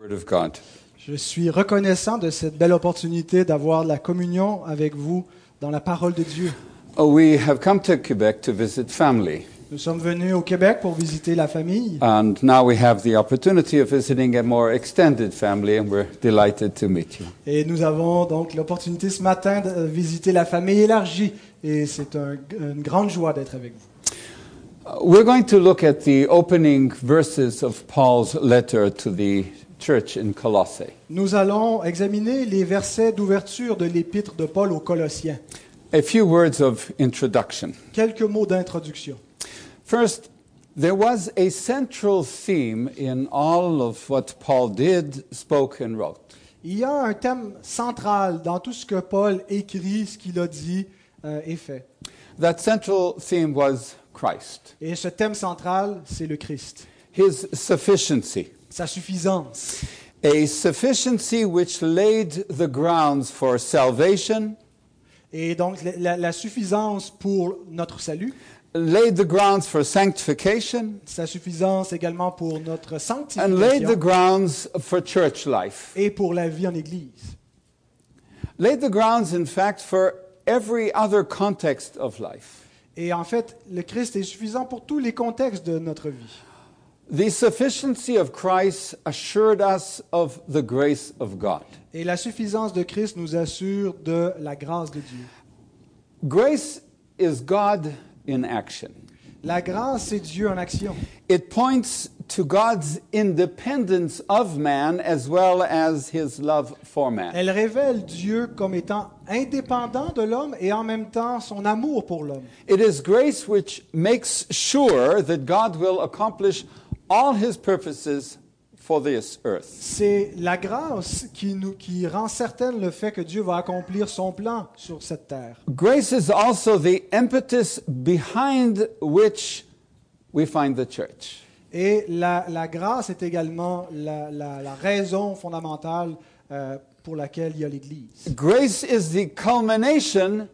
Word of God. Je suis reconnaissant de cette belle opportunité d'avoir la communion avec vous dans la parole de Dieu. Oh, we have come to Quebec to visit family, Nous sommes venus au Québec pour visiter la famille and now we have the opportunity of visiting a more extended family, and we're delighted to meet you. et nous avons donc l'opportunité ce matin de visiter la famille élargie et c'est un- une grande joie d'être avec vous. Uh, We're going to look at the opening verses of Paul's letter to the church in Colossae. Nous allons examiner les versets d'ouverture de l'épître de Paul aux Colossiens. A few words of introduction. Quelques mots d'introduction. First, there was a central theme in all of what Paul did, spoke, and wrote. Il y a un thème central dans tout ce que Paul écrit, ce qu'il a dit euh, et fait. That central theme was Christ, Et ce thème central, c'est le Christ. his sufficiency, Sa suffisance. a sufficiency which laid the grounds for salvation, Et donc la- la, suffisance pour notre salut, laid the grounds for sanctification, sa suffisance également pour notre and laid the sanctification grounds for church life. et pour la vie en Église. Laid the grounds, in fact, for every other context of life. Et en fait, le Christ est suffisant pour tous les contextes de notre vie. The sufficiency of Christ assured us of the grace of God. Et la suffisance de Christ nous assure de la grâce de Dieu. Grace is God in action. La grâce, c'est Dieu en action. It points to God's independence of man as well as his love for man. Elle révèle Dieu comme étant indépendant de l'homme et en même temps son amour pour l'homme. It is grace which makes sure that God will accomplish all his purposes for this earth. C'est la grâce qui, nous, qui rend certaine le fait que Dieu va accomplir son plan sur cette terre. Grace is also the impetus behind which we find the church. Et la, la grâce est également la, la- la raison fondamentale euh, pour laquelle il y a l'Église. Grace is the culmination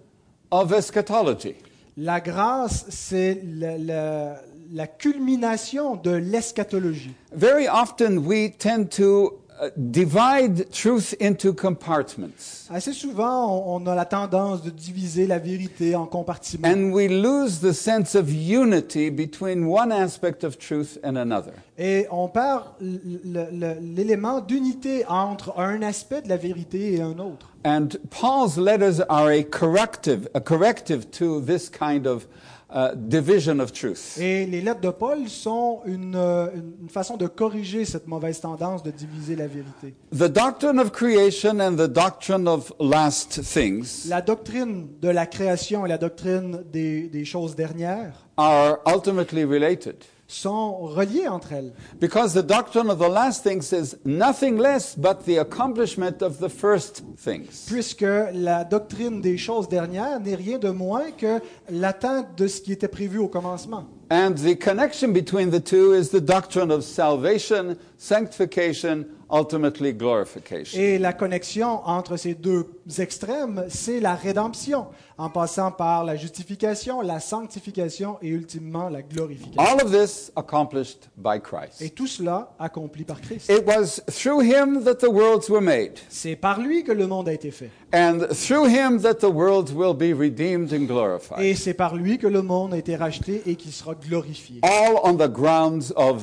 of eschatology. La grâce, c'est la- la culmination de l'eschatologie. Very often we tend to uh, divide truth into compartments. Assez souvent, on, a la tendance de diviser la vérité en compartiments. And we lose the sense of unity between one aspect of truth and another. Et on perd l'élément d'unité entre un aspect de la vérité et un autre. And Paul's letters are a corrective, a corrective to this kind of uh, division of truth. Et les lettres de Paul sont une, euh, une façon de corriger cette mauvaise tendance de diviser la vérité. The doctrine of creation and the doctrine of last things La doctrine de la création et la doctrine des, des choses dernières are ultimately related. Sont reliées entre elles. Because the doctrine of the last things is nothing less but the accomplishment of the first things. Puisque la doctrine des choses dernières n'est rien de moins que l'atteinte de ce qui était prévu au commencement. And the connection between the two is the doctrine of salvation, sanctification, ultimately glorification. Et la connexion entre ces deux extrêmes, c'est la rédemption, en passant par la justification, la sanctification et ultimement la glorification. All of this accomplished by Et Christ. tout cela accompli par Christ. It was through him that the worlds were made, C'est par lui que le monde a été fait. and through him that the worlds will be redeemed and glorified. Et c'est par lui que le monde a été racheté et qui sera glorifié. All on the grounds of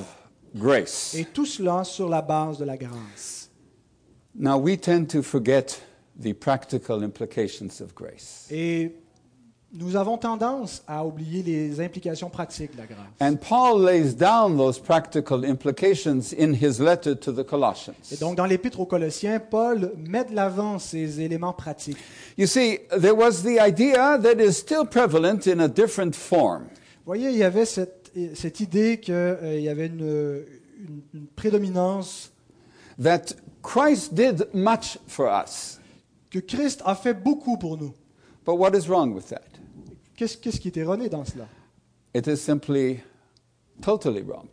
grace. Et tout cela sur la base de la grâce. Now, we tend to forget the practical implications of grace. Et nous avons tendance à oublier les implications pratiques de la grâce. And Paul lays down those practical implications in his letter to the Et Colossians. donc, dans l'Épître aux Colossiens, Paul met de l'avant ces éléments pratiques. You see, there was the idea that is still prevalent in a different form voyez, il y avait cette, cette idée qu'il y avait une, une- une prédominance, that Christ did much for us. que Christ a fait beaucoup pour nous. But what is wrong with that? Qu'est-ce qu'est-ce qui est erroné dans cela? It is simply totally wrong.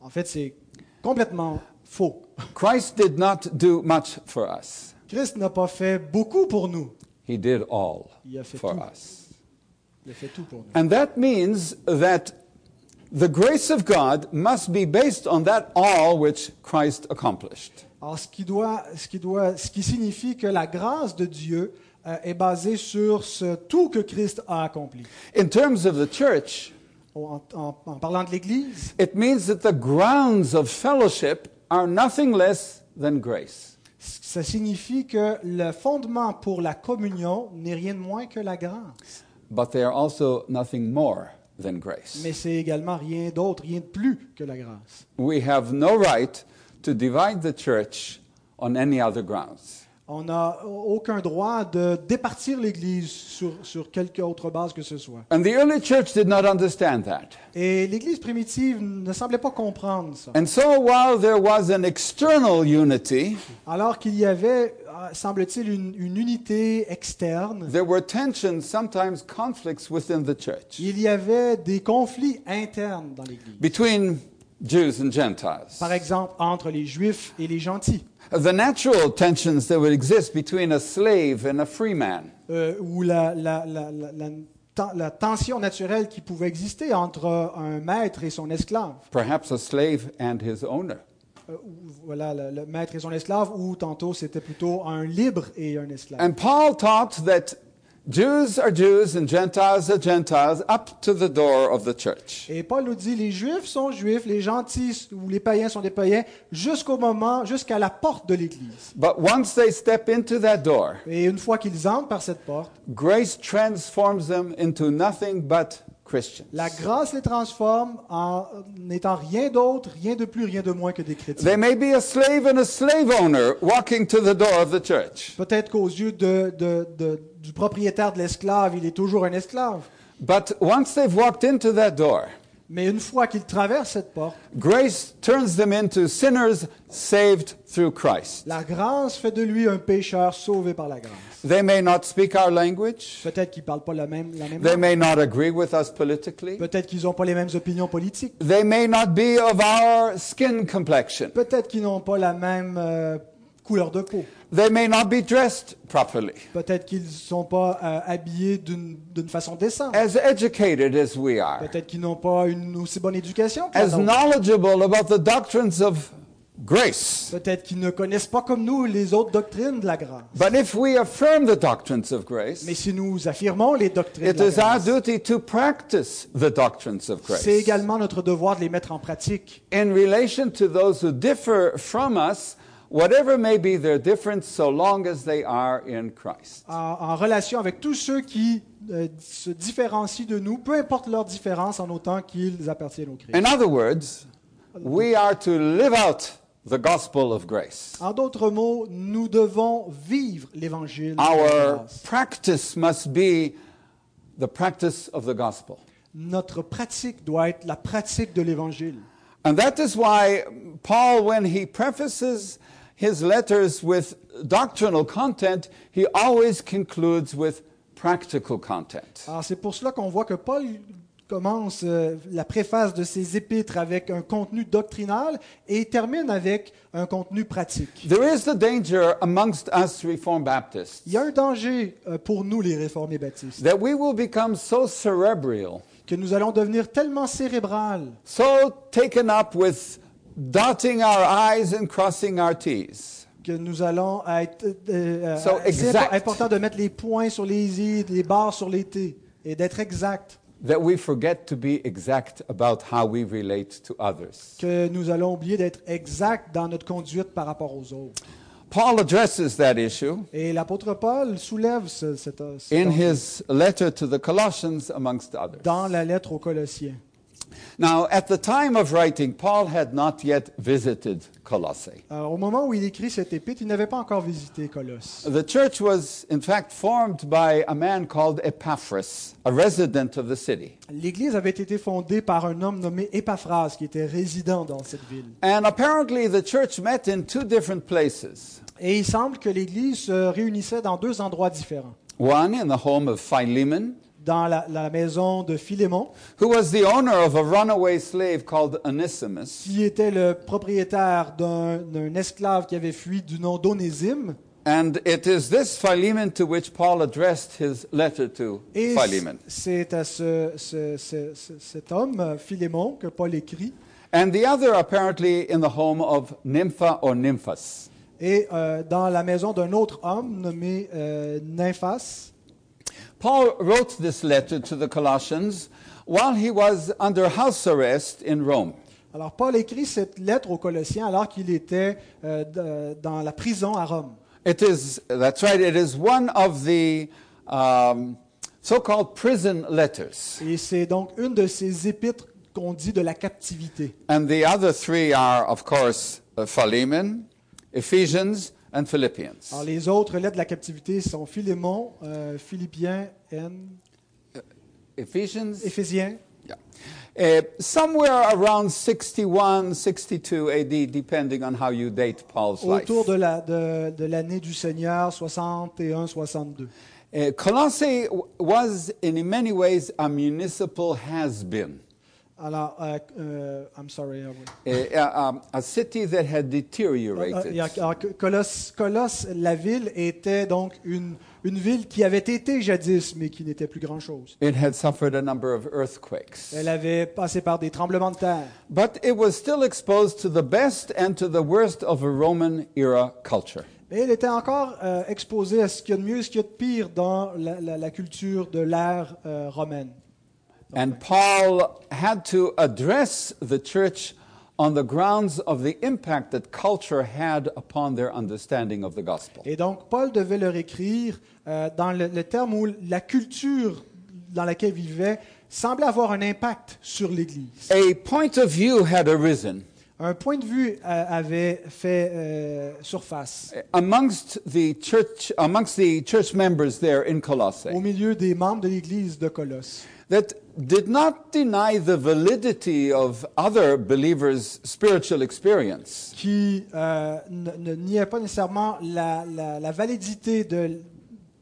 En fait, c'est complètement faux. Christ did not do much for us, Christ n'a pas fait beaucoup pour nous. He did all Il a fait for tout. us. Il a fait tout pour nous. And that means that the grace of God must be based on that all which Christ accomplished. Alors, ce qui, doit, ce, qui doit, ce qui signifie que la grâce de Dieu euh, est basée sur ce tout que Christ a accompli. In terms of the church, En, en- en parlant de l'Église, it means that the grounds of fellowship are nothing less than grace. ça signifie que le fondement pour la communion n'est rien de moins que la grâce. But they are also nothing more than grace. Mais c'est également rien d'autre, rien de plus que la grâce. We have no right to divide the church on any other grounds. On n'a aucun droit de départir l'Église sur, sur quelque autre base que ce soit. And the early church did not understand that. Et l'Église primitive ne semblait pas comprendre ça. And so while there was an external unity, Alors qu'il y avait, euh, semble-t-il, une, une unité externe, there were tensions, sometimes conflicts within the church il y avait des conflits internes dans l'Église. between Jews and Gentiles. Par exemple, entre les Juifs et les gentils, The natural tensions that would exist between a slave and a free man. euh, ou la, la- la- la- la la tension naturelle qui pouvait exister entre un maître et son esclave. perhaps a slave and his owner. Euh, voilà, le, le maître et son esclave, ou tantôt c'était plutôt un libre et un esclave. And Paul taught that Jews are Jews and Gentiles are Gentiles up to the door of the church. Et Paul nous dit, les Juifs sont Juifs, les gentils ou les païens sont des païens, jusqu'au moment, jusqu'à la porte de l'Église. But once they step into that door, Et une fois qu'ils entrent par cette porte, grace transforms them into nothing but Christians. la grâce les transforme en n'étant rien d'autre, rien de plus, rien de moins que des chrétiens. may be a slave and a slave owner walking to the door of the church. Peut-être qu'aux yeux de- de- de- du propriétaire de l'esclave, il est toujours un esclave. But once they've walked into that door, Mais une fois qu'il traverse cette porte, grace turns them into sinners saved through Christ. la grâce fait de lui un pécheur sauvé par la grâce. They may not speak our language. Peut-être qu'ils parlent pas la même, la même They langue. may not agree with us politically. Peut-être qu'ils n'ont pas les mêmes opinions politiques. They may not be of our skin complexion. Peut-être qu'ils n'ont pas la même euh, couleur de peau. They may not be dressed properly. Peut-être qu'ils ne sont pas euh, habillés d'une d'une façon décente. As educated as we are, Peut-être qu'ils n'ont pas une aussi bonne éducation que as knowledgeable about the doctrines of grace. Peut-être qu'ils ne connaissent pas comme nous les autres doctrines de la grâce. But if we affirm the doctrines of grace, Mais si nous affirmons les doctrines it de la is our grâce, duty to practice the doctrines of grace. c'est également notre devoir de les mettre en pratique. In relation to those who differ from us, whatever may be their difference, so long as they are in Christ. En, en relation avec tous ceux qui euh, se différencient de nous, peu importe leur différence, en autant qu'ils appartiennent au Christ. In other words, we are to live out the gospel of grace. En d'autres mots, nous devons vivre l'évangile. de Our grâce. practice must be the practice of the gospel. Notre pratique doit être la pratique de l'évangile. And that is why Paul, when he prefaces his letters with doctrinal content, he always concludes with practical content. Alors c'est pour cela qu'on voit que Paul commence euh, la préface de ses épîtres avec un contenu doctrinal et termine avec un contenu pratique. There is the danger amongst us Reformed Baptists Il y a un danger euh, pour nous les réformés baptistes, that we will become so cerebral, que nous allons devenir tellement cérébral, so taken up with dotting our I's and crossing our T's. que nous allons être... euh, euh, So c'est exact. important de mettre les points sur les i, les barres sur les t, et d'être exact, that we forget to be exact about how we relate to others. que nous allons oublier d'être exact dans notre conduite par rapport aux autres. Paul addresses that issue Et l'apôtre Paul soulève ce, cet, cet in his letter to the Colossians, amongst others. dans la lettre aux Colossiens. Now, at the time of writing, Paul had not yet visited Colossae. Alors, au moment où il écrit cet épître, il n'avait pas encore visité Colosse. The church was, in fact, formed by a man called Epaphras, a resident of the city. L'Église avait été fondée par un homme nommé Épaphras, qui était résident dans cette ville. And apparently, the church met in two different places. Et il semble que l'Église se réunissait dans deux endroits différents. One in the home of Philemon, Dans la, la maison de Philémon, who was the owner of a runaway slave called Onesimus. qui était le propriétaire d'un d'un esclave qui avait fui du nom d'Onésime. And it is this Philemon to which Paul addressed his letter to Et Philemon. c'est à ce- ce- ce- ce- cet homme, Philémon, que Paul écrit. And the other apparently in the home of Nympha or Nymphas. Et euh, dans la maison d'un autre homme nommé euh, Nymphas. Paul wrote this letter to the Colossians while he was under house arrest in Rome. Alors Paul écrit cette lettre aux Colossiens alors qu'il était euh, dans la prison à Rome. It is, that's right, it is one of the um, so called prison letters. Et c'est donc une de ces épîtres qu'on dit de la captivité. And the other three are, of course, uh, Philemon, Ephesians, and Philippians. Alors les autres lettres de la captivité sont Philémon, euh, Philippiens et Ephesians? Éphésiens. Yeah. Uh, somewhere around 61, 62 AD, depending on how you date Paul's life. Autour de la- de- de l'année du Seigneur, 61-62. Uh, Colossae was, in many ways, a municipal has-been, Alors, euh, euh, I'm sorry. ah oui. a, um, a city that had deteriorated. Colosse, Colosse, la ville, était donc une, une ville qui avait été jadis, mais qui n'était plus grand-chose. It had suffered a number of earthquakes. Elle avait passé par des tremblements de terre. But it was still exposed to the best and to the worst of a Roman era culture. Mais elle était encore euh, exposée à ce qu'il y a de mieux et ce qu'il y a de pire dans la, la- la culture de l'ère euh, romaine. And Paul had to address the church on the grounds of the impact that culture had upon their understanding of the gospel. Et donc, Paul devait leur écrire euh, dans le, le terme où la culture dans laquelle il vivait semblait avoir un impact sur l'Église. A point of view had arisen Un point de vue euh, avait fait euh, surface amongst the church amongst the church members there in Colossae au milieu des membres de l'Église de Colosse, that did not deny the validity of other believers' spiritual experience, qui euh, ne, niait pas nécessairement la, la- la validité de,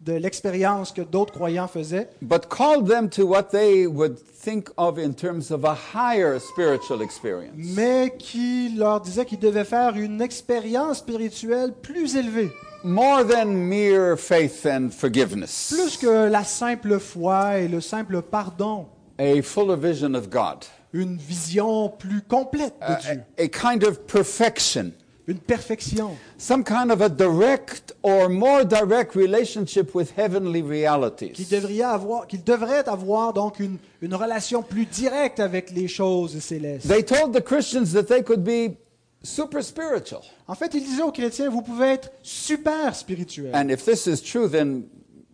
de l'expérience que d'autres croyants faisaient, but called them to what they would think of in terms of a higher spiritual experience. mais qui leur disait qu'ils devaient faire une expérience spirituelle plus élevée, More than mere faith and forgiveness. plus que la simple foi et le simple pardon, A fuller vision of God. une vision plus complète de A, Dieu, a kind of perfection. une perfection, Some kind of a direct or more direct relationship with heavenly qu'il realities. devrait avoir, qu'il devrait avoir donc une, une relation plus directe avec les choses célestes. They told the Christians that they could be super spiritual. En fait, il disait aux chrétiens, vous pouvez être super spirituel. And if this is true, then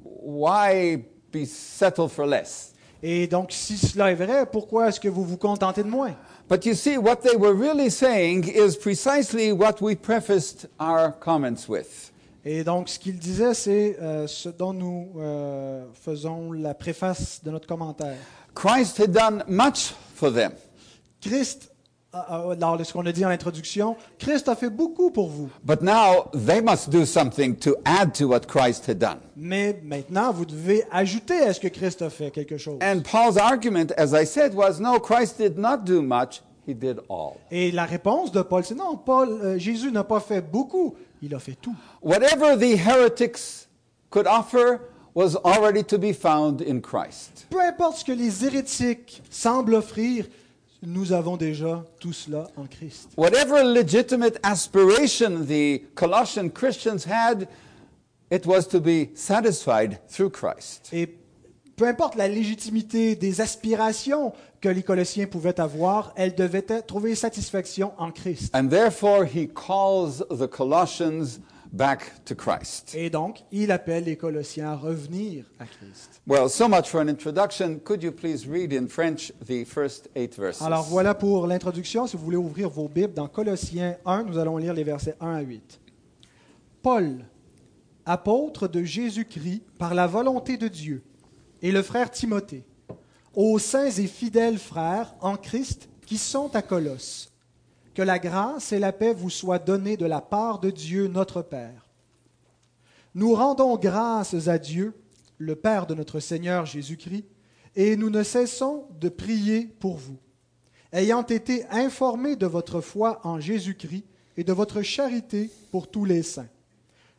why be settled for less? Et donc, si cela est vrai, pourquoi est-ce que vous vous contentez de moins? But you see, what they were really saying is precisely what we prefaced our comments with. Et donc, ce qu'il disait, c'est euh, ce dont nous euh, faisons la préface de notre commentaire. Christ had done much for them. Christ, euh, euh, dans ce qu'on a dit en introduction, Christ a fait beaucoup pour vous. But now they must do something to add to what Christ had done. Mais maintenant, vous devez ajouter à ce que Christ a fait quelque chose. And Paul's argument, as I said, was no, Christ did not do much, he did all. Et la réponse de Paul, c'est non, Paul, euh, Jésus n'a pas fait beaucoup, il a fait tout. Whatever the heretics could offer was already to be found in Christ. Peu importe ce que les hérétiques semblent offrir, nous avons déjà tout cela en Christ. Whatever legitimate aspiration the Colossian Christians had, it was to be satisfied through Christ. Et peu importe la légitimité des aspirations que les Colossiens pouvaient avoir, elles devaient trouver satisfaction en Christ. And therefore, he calls the Colossians back to Christ. Et donc, il appelle les Colossiens à revenir à Christ. Well, so much for an introduction. Could you please read in French the first eight verses? Alors voilà pour l'introduction. Si vous voulez ouvrir vos Bibles dans Colossiens 1, nous allons lire les versets 1 à 8. Paul, apôtre de Jésus-Christ par la volonté de Dieu, et le frère Timothée, aux saints et fidèles frères en Christ qui sont à Colosse, que la grâce et la paix vous soient données de la part de Dieu notre Père. Nous rendons grâces à Dieu, le Père de notre Seigneur Jésus-Christ, et nous ne cessons de prier pour vous, ayant été informés de votre foi en Jésus-Christ et de votre charité pour tous les saints,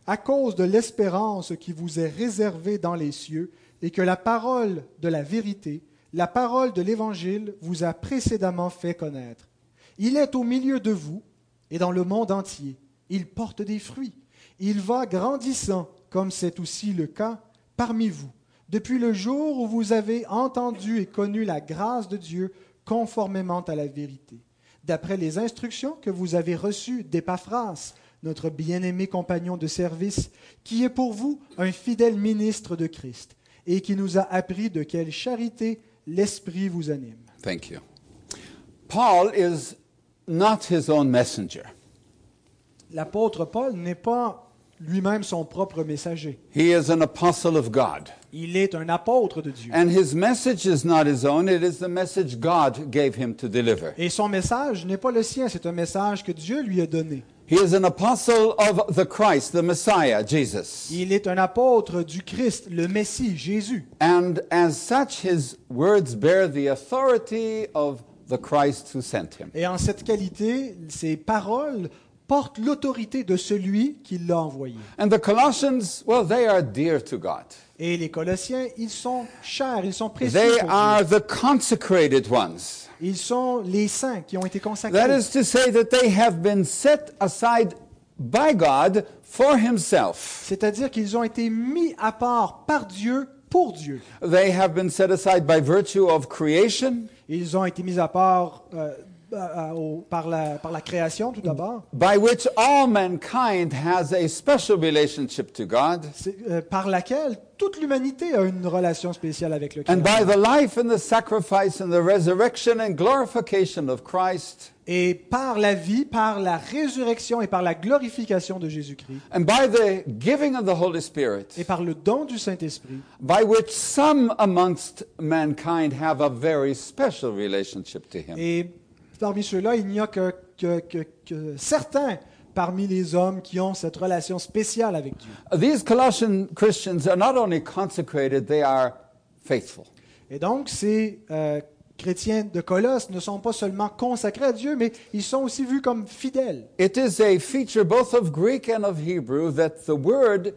à cause de l'espérance qui vous est réservée dans les cieux, et que la parole de la vérité, la parole de l'Évangile vous a précédemment fait connaître. Il est au milieu de vous et dans le monde entier. Il porte des fruits. Il va grandissant, comme c'est aussi le cas parmi vous, depuis le jour où vous avez entendu et connu la grâce de Dieu conformément à la vérité, d'après les instructions que vous avez reçues d'Épaphras, notre bien-aimé compagnon de service, qui est pour vous un fidèle ministre de Christ, et qui nous a appris de quelle charité l'Esprit vous anime. Thank. Paul is not his own messenger. L'apôtre Paul n'est pas lui-même son propre messager. He is an apostle of God. Il est un apôtre de Dieu. And his message is not his own, it is the message God gave him to deliver. Et son message n'est pas le sien, c'est un message que Dieu lui a donné. He is an apostle of the Christ, the Messiah, Jesus. Il est un apôtre du Christ, le Messie, Jésus. And as such, his words bear the authority of the Christ who sent him. Et en cette qualité, ses paroles portent l'autorité de celui qui l'a envoyé. And the Colossians, well, they are dear to God. Et les Colossiens, ils sont chers, ils sont précieux. They pour Dieu. are the consecrated ones. Ils sont les saints qui ont été That consacrés. is to say that they have been set aside by God for himself. C'est-à-dire qu'ils ont été mis à part par Dieu pour Dieu. They have been set aside by virtue of creation, Ils ont été mis à part euh, à- au- par, la, par la création, tout d'abord, by which all mankind has a special relationship to God, euh, par laquelle toute l'humanité a une relation spéciale avec le and by Créateur. the life and the sacrifice and the resurrection and glorification of Christ, Et par la vie, par la résurrection et par la glorification de Jésus-Christ, and by the giving of the Holy Spirit, et par le don du Saint-Esprit, by which some amongst mankind have a very special relationship to Him. et parmi ceux-là, il n'y a que, que- que- que certains parmi les hommes qui ont cette relation spéciale avec Dieu. These Colossian Christians are not only consecrated, they are faithful. Et donc, ces euh, chrétiens de Colosse ne sont pas seulement consacrés à Dieu, mais ils sont aussi vus comme fidèles. It is a feature both of Greek and of Hebrew that the word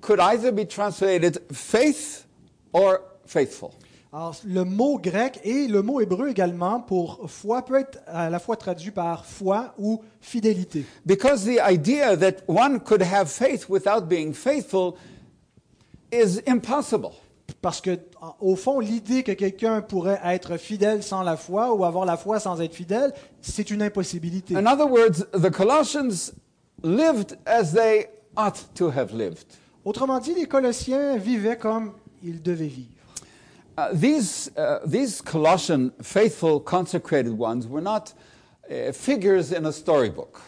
could either be translated faith or faithful. Alors, le mot grec et le mot hébreu également pour foi peut être à la fois traduit par foi ou fidélité. Because the idea that one could have faith without being faithful is impossible. Parce que, au fond, l'idée que quelqu'un pourrait être fidèle sans la foi ou avoir la foi sans être fidèle, c'est une impossibilité. In other words, the Colossians lived as they ought to have lived. Autrement dit, les Colossiens vivaient comme ils devaient vivre. Uh, these, uh, these Colossian faithful, consecrated ones were not uh, figures in a storybook.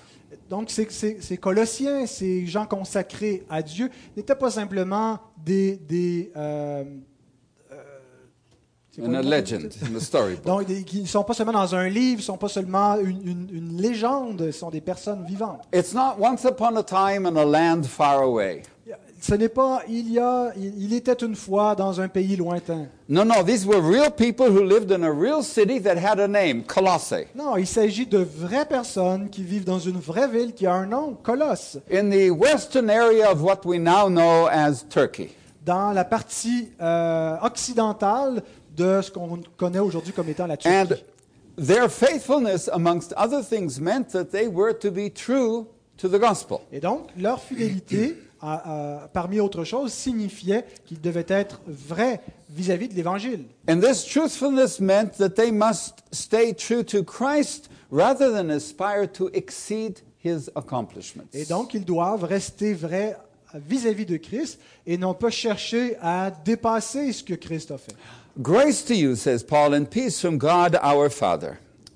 Donc, ces, ces- ces Colossiens, ces gens consacrés à Dieu, n'étaient pas simplement des... des euh, In a legend, in a storybook. Donc, qui ne sont pas seulement dans un livre, ils ne sont pas seulement une, une- une légende, sont des personnes vivantes. It's not once upon a time in a land far away. Ce n'est pas il y a, il, il était une fois dans un pays lointain. No, no, these were real people who lived in a real city that had a name, Colossae. Non, il s'agit de vraies personnes qui vivent dans une vraie ville qui a un nom, Colosse, in the western area of what we now know as Turkey. dans la partie euh, occidentale de ce qu'on connaît aujourd'hui comme étant la Turquie. And their faithfulness, amongst other things, meant that they were to be true to the gospel. Et donc, leur fidélité, à- à- parmi autres choses, signifiait qu'ils devaient être vrais vis-à-vis de l'Évangile. And this truthfulness meant that they must stay true to Christ rather than aspire to exceed his accomplishments. Et donc, ils doivent rester vrais vis-à-vis de Christ et non pas chercher à dépasser ce que Christ a fait. Grace to you, says Paul, and peace from God our Father.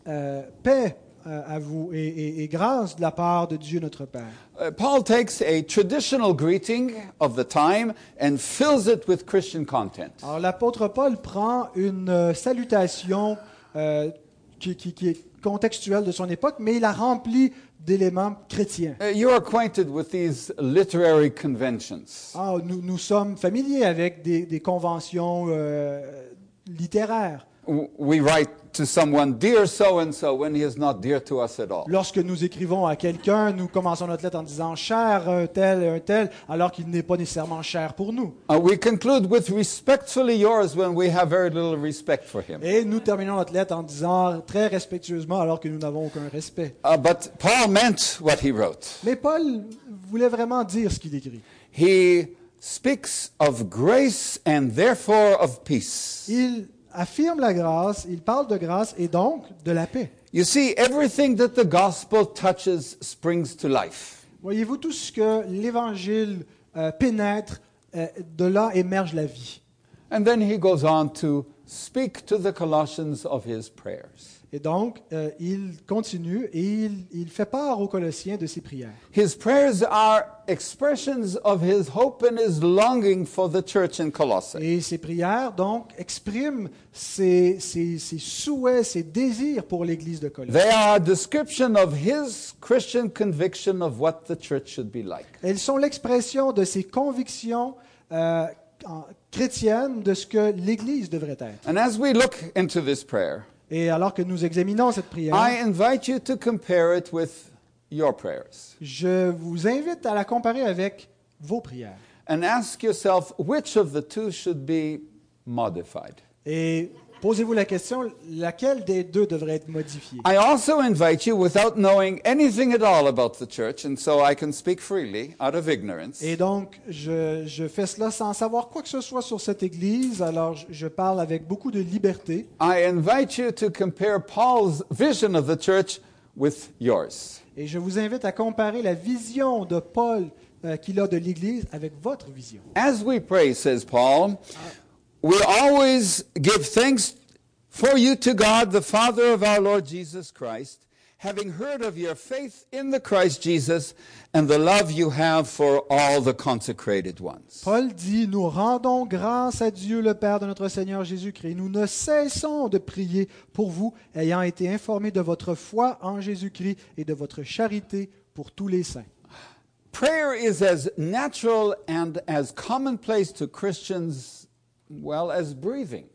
Euh, paix euh, à vous et, et- et grâce de la part de Dieu notre Père. Uh, Paul takes a traditional greeting of the time and fills it with Christian content. Alors, l'apôtre Paul prend une euh, salutation euh, qui, qui- qui est contextuelle de son époque, mais il la remplit d'éléments chrétiens. Uh, you're acquainted with these literary conventions. Ah, nous, nous sommes familiers avec des, des conventions euh, littéraires. We write to someone, Dear so and so, when he is not dear to us at all. Lorsque nous écrivons à quelqu'un, nous commençons notre lettre en disant cher un tel et un tel, alors qu'il n'est pas nécessairement cher pour nous. Uh, we conclude with respectfully yours when we have very little respect for him. Et nous terminons notre lettre en disant très respectueusement, alors que nous n'avons aucun respect. Uh, but Paul meant what he wrote. Mais Paul voulait vraiment dire ce qu'il écrit. He speaks of grace and therefore of peace. Il affirme la grâce, il parle de grâce et donc de la paix. You see, everything that the gospel touches springs to life. Voyez-vous tout ce que l'Évangile euh, pénètre, euh, de là émerge la vie. And then he goes on to speak to the Colossians of his prayers. Et donc, euh, il continue et il, il fait part aux Colossiens de ses prières. His prayers are expressions of his hope and his longing for the church in Colossae. Et ses prières, donc, expriment ses, ses- ses souhaits, ses désirs pour l'Église de Colosse. They are a description of his Christian conviction of what the church should be like. Elles sont l'expression de ses convictions euh, en- chrétiennes de ce que l'Église devrait être. And as we look into this prayer, Et alors que nous examinons cette prière, I invite you to compare it with your prayers je vous invite à la comparer avec vos prières. and ask yourself which of the two should be modified. Et posez-vous la question, laquelle des deux devrait être modifiée? I also invite you, without knowing anything at all about the church, and so I can speak freely out of ignorance, Et donc, je, je fais cela sans savoir quoi que ce soit sur cette Église, alors je, je parle avec beaucoup de liberté. I invite you to compare Paul's vision of the church with yours. Et je vous invite à comparer la vision de Paul euh, qu'il a de l'Église avec votre vision. As we pray, says Paul, we always give thanks for you to God, the Father of our Lord Jesus Christ, having heard of your faith in the Christ Jesus and the love you have for all the consecrated ones. Paul dit, nous rendons grâce à Dieu le Père de notre Seigneur Jésus-Christ. Nous ne cessons de prier pour vous, ayant été informés de votre foi en Jésus-Christ et de votre charité pour tous les saints. Prayer is as natural and as commonplace to Christians, well, as breathing.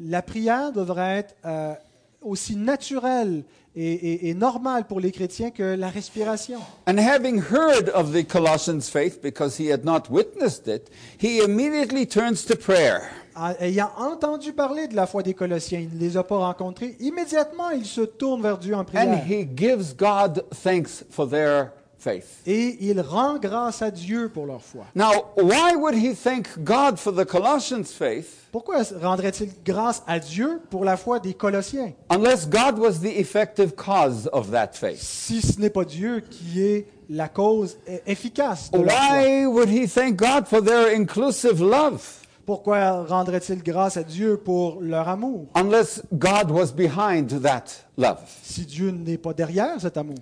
La prière devrait être euh, aussi naturelle et, et- et normale pour les chrétiens que la respiration. And having heard of the Colossians' faith because he had not witnessed it, he immediately turns to prayer. En- Ayant entendu parler de la foi des Colossiens, il ne les a pas rencontrés. Immédiatement, il se tourne vers Dieu en And prière. he gives God thanks for their faith. Et il rend grâce à Dieu pour leur foi. Now, why would he thank God for the Colossians' faith Pourquoi rendrait-il grâce à Dieu pour la foi des Colossiens? unless God was the effective cause of that faith? si ce n'est pas Dieu qui est la cause efficace de leur foi? Why would he thank God for their inclusive love? Pourquoi rendrait-il grâce à Dieu pour leur amour? Unless God was behind that love? si Dieu n'est pas derrière cet amour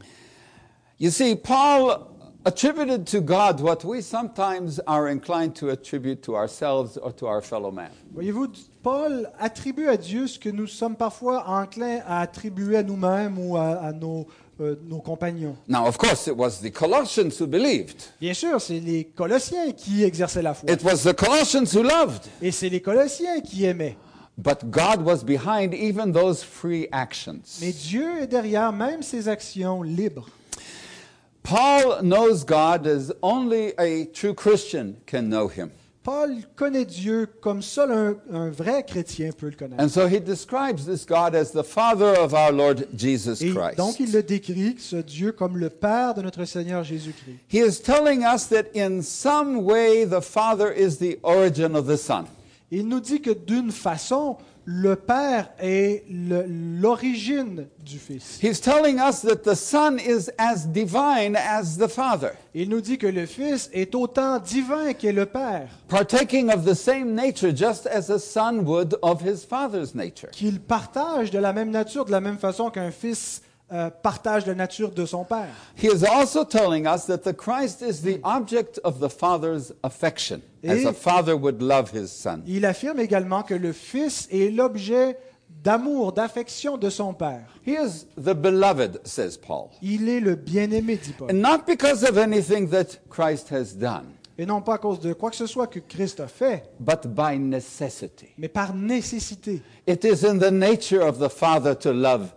You see, Paul attributed to God what we sometimes are inclined to attribute to ourselves or to our fellow man. Voyez-vous, Paul attribue à Dieu ce que nous sommes parfois enclins à attribuer à nous-mêmes ou à, à nos, euh, nos compagnons. Now, of course, it was the Colossians who believed. Bien sûr, c'est les Colossiens qui exerçaient la foi. It was the Colossians who loved. Et c'est les Colossiens qui aimaient. But God was behind even those free actions. Mais Dieu est derrière même ces actions libres. Paul knows God as only a true Christian can know him. Paul connaît Dieu comme seul un, un vrai chrétien peut le connaître. And so he describes this God as the Father of our Lord Jesus Et Christ. donc il le décrit, ce Dieu, comme le Père de notre Seigneur Jésus-Christ. He is telling us that in some way the Father is the origin of the Son. Il nous dit que d'une façon, le Père est l'origine du Fils. He's telling us that the Son is as divine as the Father, Il nous dit que le Fils est autant divin qu'est le Père, partaking of the same nature just as a son would of his Father's nature. qu'il partage de la même nature, de la même façon qu'un Fils euh, partage la nature de son Père. He is also telling us that the Christ is the object of the Father's affection, as Et- a father would love his son. Il affirme également que le Fils est l'objet d'amour, d'affection de son Père. He is the beloved, says Paul. Il est le bien-aimé, dit Paul. And not because of anything that Christ has done, Et non pas à cause de quoi que ce soit que Christ a fait, but by necessity. mais par nécessité. It is in the nature of the Father to love.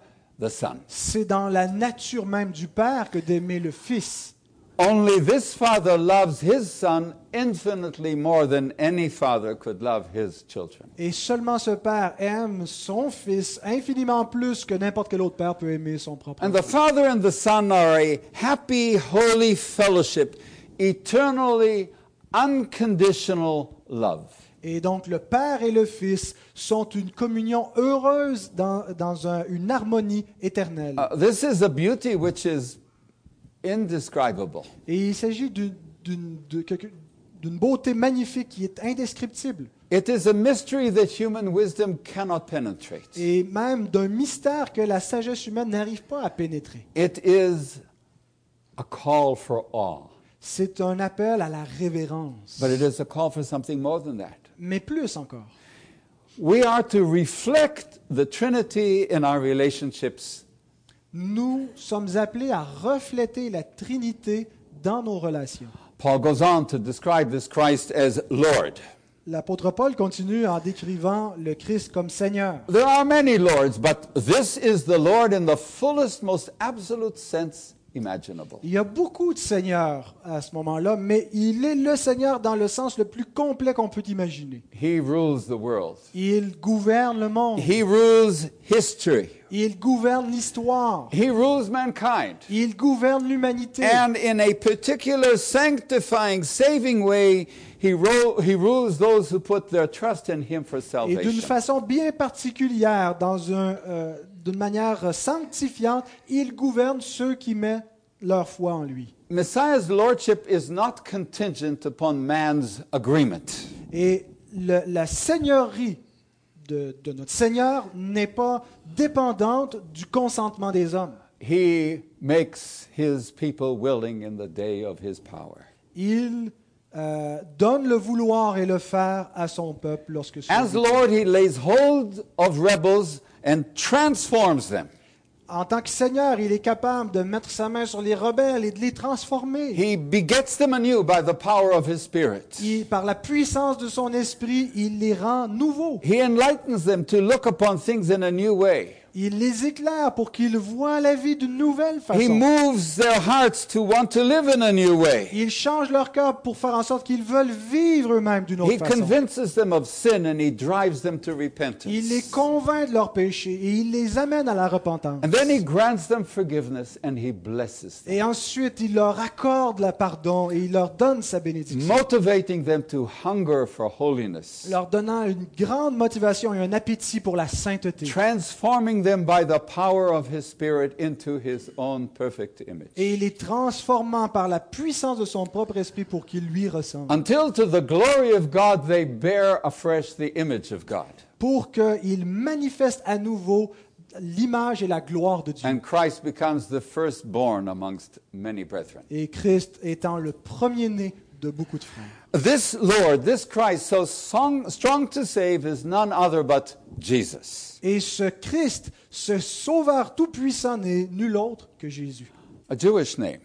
C'est dans la nature même du Père que d'aimer le Fils. Only this Father loves his Son infinitely more than any Father could love his children. Et seulement ce Père aime son Fils infiniment plus que n'importe quel autre Père peut aimer son propre And the. Father and the Son are a happy, holy fellowship, eternally unconditional love. Et donc le Père et le Fils sont une communion heureuse dans, dans un- une harmonie éternelle. Uh, this is a beauty which is indescribable. Et il s'agit d'une- beauté magnifique qui est indescriptible. It is a mystery that human wisdom cannot penetrate. Et même d'un mystère que la sagesse humaine n'arrive pas à pénétrer. It is a call for awe, C'est un appel à la révérence. but it is a call for something more than that. Mais plus encore. We are to reflect the Trinity in our relationships Nous sommes appelés à refléter la Trinité dans nos relations. Paul goes on to describe this Christ as Lord. L'apôtre Paul continue en décrivant le Christ comme Seigneur. There are many lords, but this is the Lord in the fullest, most absolute sense imaginable. Il y a beaucoup de seigneurs à ce moment-là, mais il est le Seigneur dans le sens le plus complet qu'on peut imaginer. He rules the world. Il gouverne le monde. He rules history. Il gouverne l'histoire. He rules mankind. Il gouverne l'humanité. And in a particular sanctifying, saving way, he, ro- he rules those who put their trust in him for Et d'une salvation. façon bien particulière, dans un, euh, d'une manière sanctifiante, il gouverne ceux qui mettent leur foi en lui. Messiah's lordship is not contingent upon man's agreement. Et le- la seigneurie de, de notre Seigneur n'est pas dépendante du consentement des hommes. He makes his people willing in the day of his power. Il euh, donne le vouloir et le faire à son peuple lorsque As Lord, he lays hold of rebels and transforms them. En tant que Seigneur, il est capable de mettre sa main sur les rebelles et de les transformer. He begets them anew by the power of his Spirit. Il- par la puissance de son esprit, il les rend nouveaux. He enlightens them to look upon things in a new way. Il les éclaire pour qu'ils voient la vie d'une nouvelle He façon. moves their hearts to want to live in a new way. Il change leur cœur pour faire en sorte qu'ils veulent vivre eux-mêmes d'une autre He façon. convinces them of sin and he drives them to Il les repentance. convainc de leurs péchés et il les amène à la repentance. And then he grants them forgiveness and he blesses them, Et ensuite, il leur accorde le pardon et il leur donne sa bénédiction, motivating them to hunger for holiness, leur donnant une grande motivation et un appétit pour la sainteté. transforming them by the power of his Spirit into his own perfect image. Et les transformant par la puissance de son propre esprit pour qu'ils lui ressemblent. Until to the glory of God they bear afresh the image of God. Pour qu'ils manifestent à nouveau l'image et la gloire de Dieu. And Christ becomes the firstborn amongst many brethren. Et Christ étant le premier-né de beaucoup de frères. This Lord, this Christ, so song, strong to save, is none other but Jesus. Et ce Christ, ce Sauveur tout-puissant, n'est nul autre que Jésus. A Jewish name,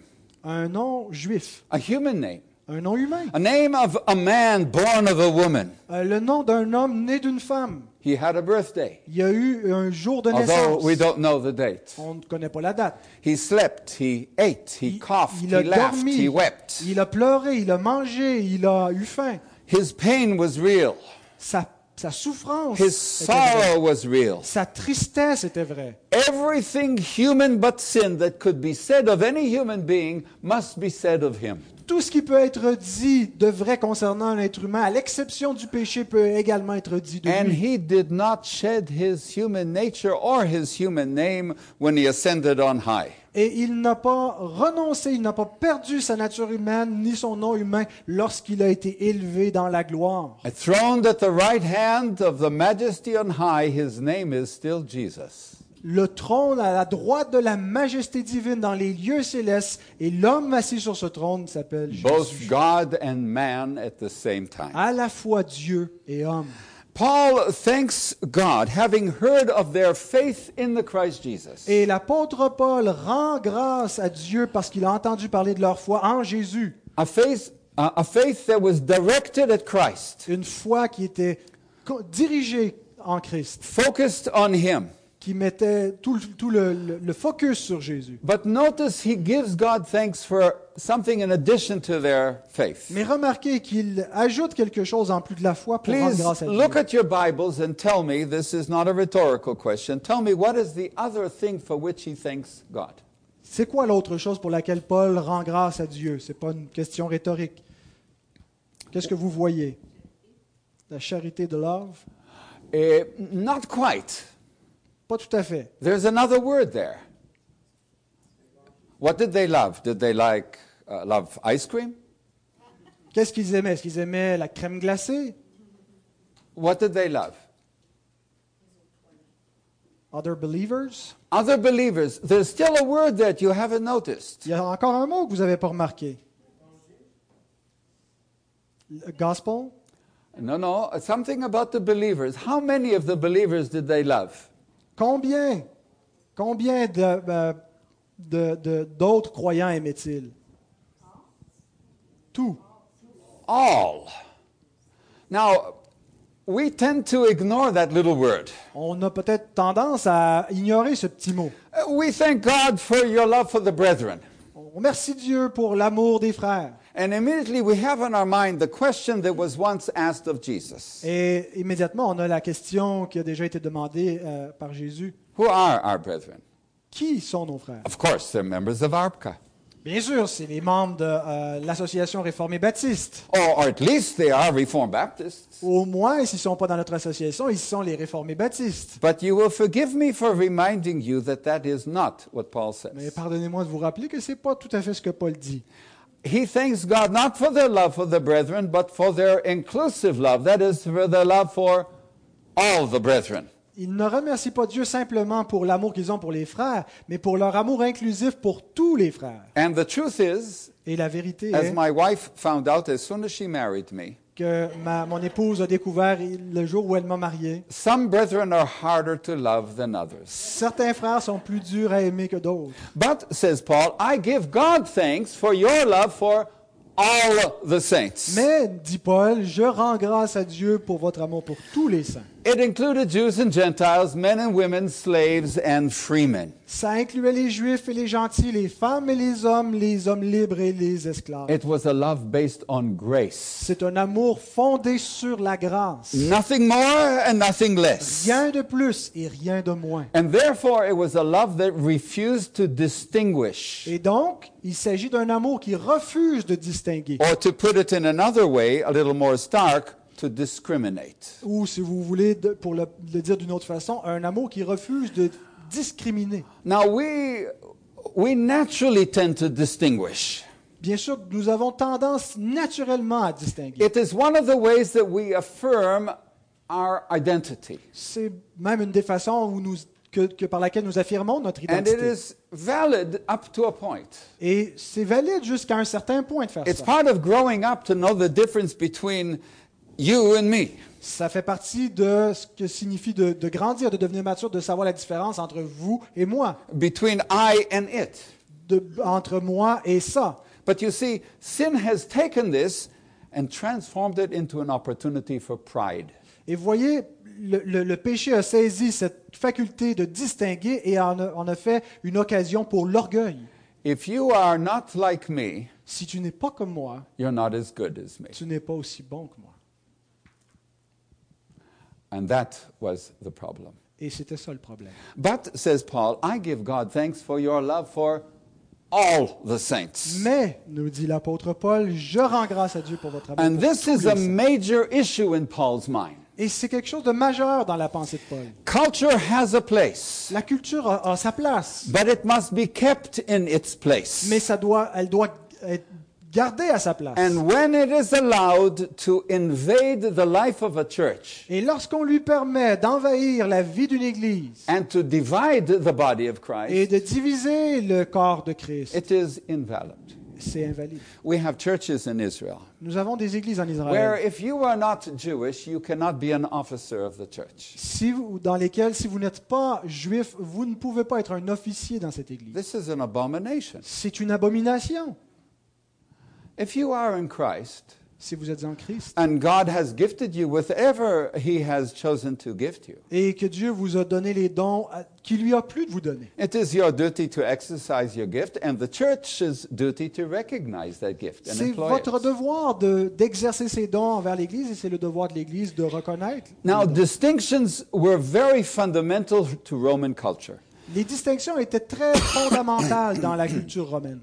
Un nom juif, a human name, un nom humain, a name of a man born of a woman. Euh, le nom d'un homme né d'une femme. He had a birthday, Il y a eu un jour de although naissance. we don't know the date. On ne connaît pas la date. He slept, he ate, he Il, coughed, il he a laughed, dormi, he wept. il a pleuré, il a mangé, il a eu faim. His pain was real, Sa, sa souffrance his était vraie. sorrow was real. Sa tristesse était vraie. Everything human but sin that could be said of any human being must be said of him. Tout ce qui peut être dit de vrai concernant un être humain, à l'exception du péché, peut également être dit de And lui. he did not shed his human nature or his human name when he ascended on high. Et il n'a pas renoncé, il n'a pas perdu sa nature humaine ni son nom humain lorsqu'il a été élevé dans la gloire. Throned at the right hand of the majesty on high, his name is still Jesus. Le trône à la droite de la majesté divine dans les lieux célestes et l'homme assis sur ce trône s'appelle Both Jésus. God and man at the same time. À la fois Dieu et homme. Paul thanks God, having heard of their faith in the Christ Jesus. Et l'apôtre Paul rend grâce à Dieu parce qu'il a entendu parler de leur foi en Jésus. A faith a a faith that was directed at Christ, Une foi qui était dirigée en Christ, focused on Him. Qui mettait tout, le- tout le, le- le focus sur Jésus. But notice he gives God thanks for something in addition to their faith. Mais remarquez qu'il ajoute quelque chose en plus de la foi pour rendre Please grâce à Dieu. look at your Bibles and tell me this is not a rhetorical question. Tell me what is the other thing for which he thanks God? C'est quoi l'autre chose pour laquelle Paul rend grâce à Dieu? C'est pas une question rhétorique. Qu'est-ce que vous voyez? La charité de love Eh, not quite. Pas tout à fait. There's another word there. What did they love? Did they like uh, love ice cream? Qu'est-ce qu'ils aimaient Est-ce qu'ils aimaient la crème glacée What did they love? Other believers Other believers. There's still a word that you haven't noticed. Il y a encore un mot que vous n'avez pas remarqué. Le Gospel No, no, something about the believers. How many of the believers did they love? Combien Combien de, euh, de- de- d'autres croyants aimaient-ils Tout. All. Now, we tend to ignore that little word. On a peut-être tendance à ignorer ce petit mot. Uh, We thank God for your love for the brethren. On remercie Dieu pour l'amour des frères. And immediately we have in our mind the question that was once asked of Jesus Et immédiatement, on a la question qui a déjà été demandée euh, par Jésus. Who are our brethren? Qui sont nos frères? Of course, they're members of ARPCA. Bien sûr, c'est les membres de euh, l'Association réformée baptiste. Or, or at least they are Reformed Baptists. Au moins, s'ils ne sont pas dans notre association, ils sont les réformés baptistes. But you will forgive me for reminding you that that is not what Paul Mais says. pardonnez-moi de vous rappeler que ce n'est pas tout à fait ce que Paul dit. He thanks God not for their love for the brethren, but for their inclusive love. That is, for their love for all the brethren. Il ne remercie pas Dieu simplement pour l'amour qu'ils ont pour les frères, mais pour leur amour inclusif pour tous les frères. And the truth is, Et la vérité as est my wife found out as soon as she married me, que ma- mon épouse a découvert le jour où elle m'a marié. some brethren are harder to love than others. Certains frères sont plus durs à aimer que d'autres. But, says Paul, I give God thanks for your love for all the saints. Mais, dit Paul, je rends grâce à Dieu pour votre amour pour tous les saints. It included Jews and Gentiles, men and women, slaves and freemen. Ça incluait les juifs et les gentils, les femmes et les hommes, les hommes libres et les esclaves. It was a love based on grace. C'est un amour fondé sur la grâce. Nothing more and nothing less. Rien de plus et rien de moins. And therefore, it was a love that refused to distinguish. Et donc, il s'agit d'un amour qui refuse de distinguer. Or to put it in another way, a little more stark, to discriminate. Ou, si vous voulez, de- pour le, le dire d'une autre façon, un amour qui refuse de discriminer. Now, we, we naturally tend to distinguish. Bien sûr, nous avons tendance naturellement à distinguer. It is one of the ways that we affirm our identity. C'est même une des façons où nous, que, que par laquelle nous affirmons notre And it identité. is valid up to a point. Et c'est valide jusqu'à un certain point de faire It's ça. part of growing up to know the difference between you and me. Ça fait partie de ce que signifie de, de grandir, de devenir mature, de savoir la différence entre vous et moi, between I and it. de- entre moi et ça. But you see, sin has taken this and transformed it into an opportunity for pride. Et voyez, le, le- le péché a saisi cette faculté de distinguer et en a, en a fait une occasion pour l'orgueil. If you are not like me, Si tu n'es pas comme moi, you're not as good as me. tu n'es pas aussi bon que moi. And that was the problem. Et c'était ça le problème. But, says Paul, I give God thanks for your love for all the saints. Mais, nous dit l'apôtre Paul, je rends grâce à Dieu pour votre amour. And pour this tous is les a saints. major issue in Paul's mind. Et c'est quelque chose de majeur dans la pensée de Paul. Culture has a place, La culture a, a sa place, but it must be kept in its place. mais ça doit, elle doit être gardée à sa place. And when it is allowed to invade the life of a church Et lorsqu'on lui permet d'envahir la vie d'une Église and to divide the body of et Christ, de diviser le corps de Christ, it is invalid. c'est invalide. We have churches in Israel Nous avons des églises en where Israël if you are not Jewish, you cannot be an officer of the church. si vous- dans lesquelles, si vous n'êtes pas juif, vous ne pouvez pas être un officier dans cette église. This is an abomination. C'est une abomination. If you are in Christ, si vous êtes en Christ, and God has gifted you with whatever He has chosen to gift you, et que Dieu vous a donné les dons à- qui lui a plu de vous donner. it is your duty to exercise your gift and the church's duty to recognize that gift and C'est employ votre it. devoir de- d'exercer ces dons envers l'Église et c'est le devoir de l'Église de reconnaître. Now, distinctions were very fundamental to Roman culture. Les distinctions étaient très fondamentales dans la culture romaine.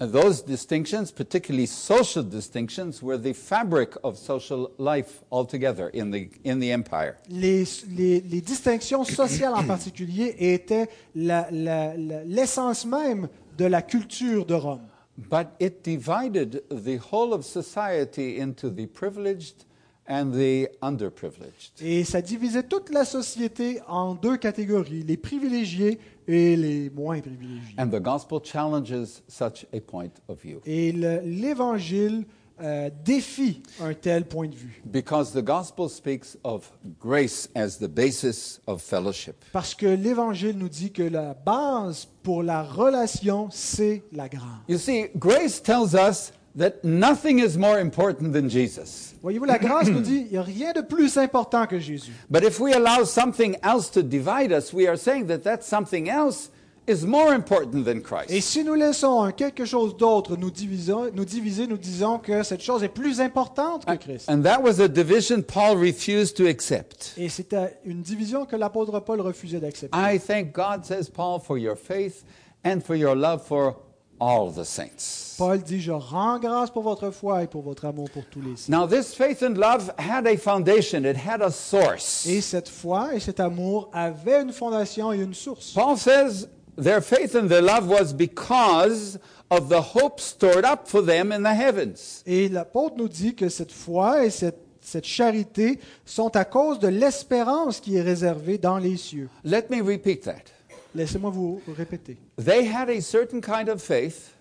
And those distinctions, particularly social distinctions, were the fabric of social life altogether in the, in the empire. Les, les- les distinctions sociales en particulier étaient l'essence même de la culture de Rome. But it divided the whole of society into the privileged and the underprivileged. Et ça divisait toute la société en deux catégories, les privilégiés et les moins privilégiés. And the gospel challenges such a point of view. Et le- l'Évangile euh, défie un tel point de vue. Because the gospel speaks of grace as the basis of fellowship. Parce que l'Évangile nous dit que la base pour la relation, c'est la grâce. You see, grace tells us that nothing is more important than Jesus. Voyez-vous, la grâce nous dit, il n'y a rien de plus important que Jésus. But if we allow something else to divide us, we are saying that that something else is more important than Christ. Et si nous laissons un quelque chose d'autre nous, diviser, nous diviser, nous disons que cette chose est plus importante que Christ. And that was a division Paul refused to accept. Et c'était une division que l'apôtre Paul refusait d'accepter. I thank God, says Paul, for your faith and for your love for all the saints. Paul dit, je rends grâce pour votre foi et pour votre amour pour tous les saints. Now, this faith and love had a foundation, it had a source. Et cette foi et cet amour avaient une fondation et une source. Paul says their faith and their love was because of the hope stored up for them in the heavens. Et l'apôtre nous dit que cette foi et cette, cette charité sont à cause de l'espérance qui est réservée dans les cieux. Let me repeat that. Laissez-moi vous répéter. They had a certain kind of faith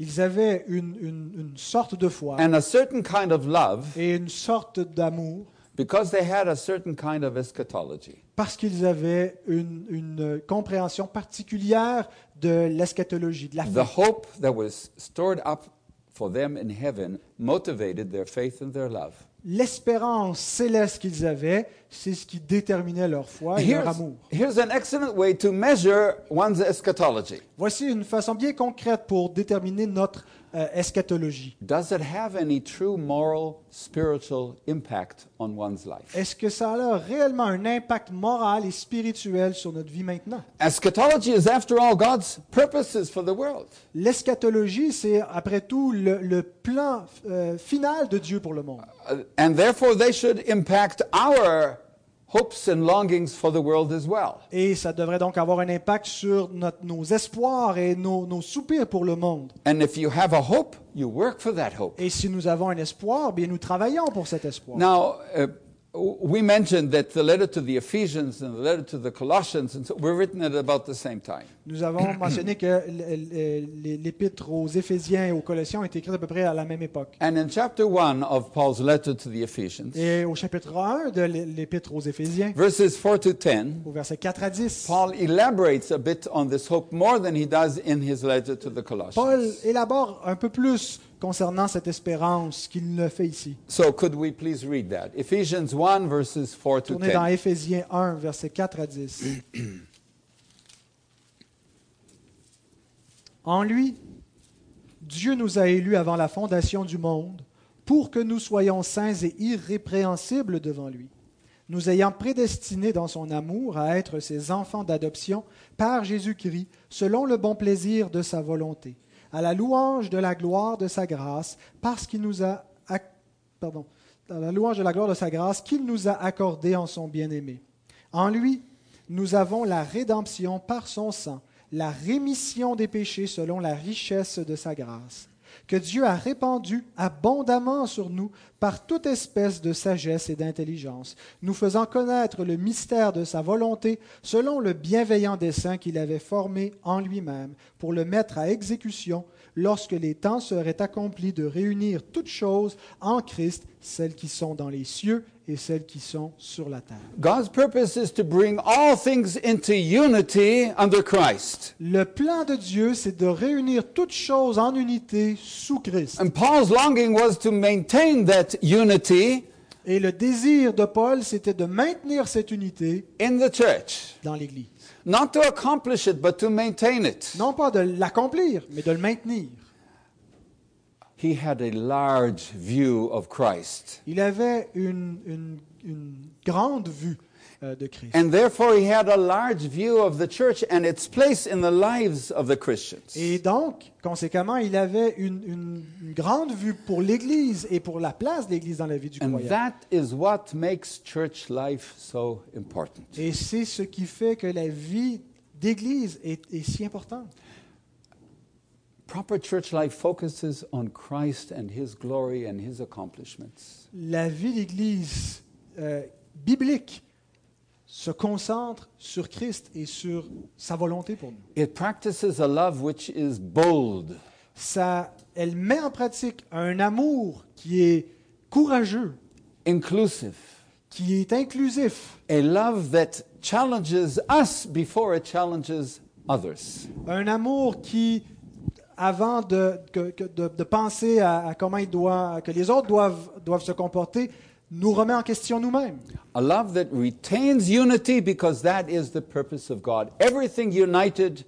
Ils avaient une, une- une sorte de foi and a certain kind of love et une sorte d'amour because they had a certain kind of eschatology. parce qu'ils avaient une, une compréhension particulière de l'eschatologie, de la The hope that was stored up for them in heaven motivated their faith and their love. L'espérance céleste qu'ils avaient, c'est ce qui déterminait leur foi et leur Here's, amour. here's an excellent way to measure one's eschatology. Voici une façon bien concrète pour déterminer notre euh, eschatologie. Does it have any true moral, spiritual impact on one's life? Est-ce que ça a réellement un impact moral et spirituel sur notre vie maintenant? Eschatology is, after all, God's purposes for the world. L'eschatologie, c'est après tout le, le plan euh, final de Dieu pour le monde. Uh, and therefore, they should impact our hopes and longings for the world as well. Et ça devrait donc avoir un impact sur notre- nos espoirs et nos, nos soupirs pour le monde. And if you have a hope, you work for that hope. Et si nous avons un espoir, bien nous travaillons pour cet espoir. Now, uh, we mentioned that the letter to the Ephesians and the letter to the Colossians and so were written at about the same time. Nous avons mentionné que l'épître aux Éphésiens et aux Colossiens est écrite à peu près à la même époque. And in chapter 1 of Paul's letter to the Ephesians, Et au chapitre 1 de l'épître aux Éphésiens, verses 4 to 10, au verset 4 à 10, Paul elaborates a bit on this hope more than he does in his letter to the Paul élabore un peu plus concernant cette espérance qu'il ne fait ici. So, could we please read that? Ephesians 1, verses 4 to Tournez dans 10. Éphésiens 1, verset 4 à 10. En lui, Dieu nous a élus avant la fondation du monde pour que nous soyons saints et irrépréhensibles devant lui, nous ayant prédestinés dans son amour à être ses enfants d'adoption par Jésus-Christ, selon le bon plaisir de sa volonté, à la louange de la gloire de sa grâce, parce qu'il nous a pardon, à la louange de la gloire de sa grâce qu'il nous a accordée en son bien-aimé. En lui, nous avons la rédemption par son sang, la rémission des péchés selon la richesse de sa grâce, que Dieu a répandu abondamment sur nous par toute espèce de sagesse et d'intelligence, nous faisant connaître le mystère de sa volonté selon le bienveillant dessein qu'il avait formé en lui-même pour le mettre à exécution lorsque les temps seraient accomplis de réunir toutes choses en Christ celles qui sont dans les cieux et celles qui sont sur la terre. God's purpose is to bring all things into unity under Christ. Le plan de Dieu, c'est de réunir toutes choses en unité sous Christ. And Paul's longing was to maintain that unity Et le désir de Paul, c'était de maintenir cette unité in the church. dans l'Église. Not to accomplish it, but to maintain it. Non pas de l'accomplir, mais de le maintenir. He had a large view of Christ. Il avait une, une- une grande vue de Christ. And therefore, he had a large view of the church and its place in the lives of the Christians. Et donc, conséquemment, il avait une, une- une grande vue pour l'Église et pour la place de l'Église dans la vie du And croyant. that is what makes church life so important. Et c'est ce qui fait que la vie d'Église est, est si importante. Proper church life focuses on Christ and his glory and his accomplishments. La vie d'Église euh, biblique se concentre sur Christ et sur sa volonté pour nous. It practices a love which is bold, Ça, elle met en pratique un amour qui est courageux, inclusive, qui est inclusif, a love that challenges us before it challenges others. un amour qui, avant de penser à, à comment il doit, que les autres doivent, doivent se comporter, nous remet en question nous-mêmes. A love that retains unity because that is the purpose of God. Everything united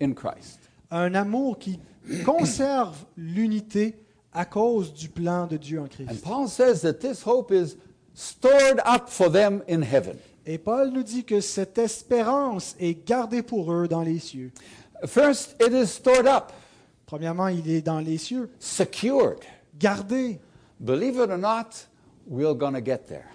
in Christ. Un amour qui conserve l'unité à cause du plan de Dieu en And Christ. Paul says that this hope is stored up for them in heaven. Et Paul nous dit que cette espérance est gardée pour eux dans les cieux. First, it is stored up, Premièrement, il est dans les cieux, secured. gardé. Believe it or not, we're going to get there.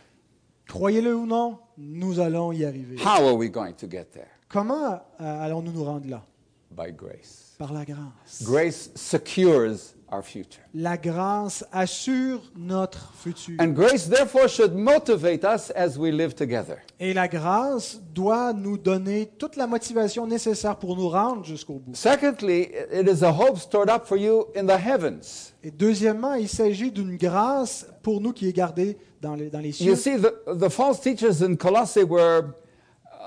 Croyez-le ou non, nous allons y arriver. How are we going to get there? Comment euh, allons-nous nous rendre là By grace. Par la grâce. Grace secures our future. La grâce assure notre futur. And grace, therefore, should motivate us as we live together. Et la grâce doit nous donner toute la motivation nécessaire pour nous rendre jusqu'au bout. Secondly, it is a hope stored up for you in the heavens. Et deuxièmement, il s'agit d'une grâce pour nous qui est gardée dans les, dans les cieux. You see, the, the false teachers in Colossae were,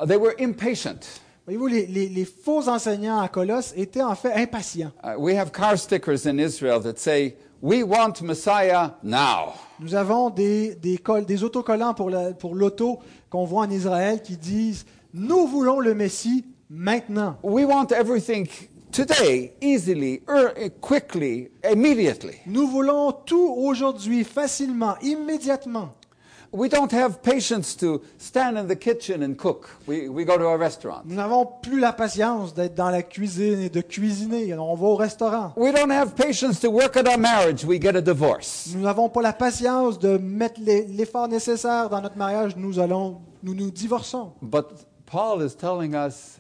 they were impatient. Voyez-vous, les, les- les faux enseignants à Colosse étaient en fait impatients. Uh, we have car stickers in Israel that say, we want Messiah now. Nous avons des, des, col- des autocollants pour la- pour l'auto qu'on voit en Israël qui disent Nous voulons le Messie maintenant. We want everything today, easily, er, quickly, immediately. Nous voulons tout aujourd'hui, facilement, immédiatement. We don't have patience to stand in the kitchen and cook. We, we go to a restaurant. Nous n'avons plus la patience d'être dans la cuisine et de cuisiner. On va au restaurant. We don't have patience to work at our marriage. We get a divorce. Nous n'avons pas la patience de mettre l'effort nécessaire dans notre mariage. Nous allons, nous nous divorçons. But Paul is telling us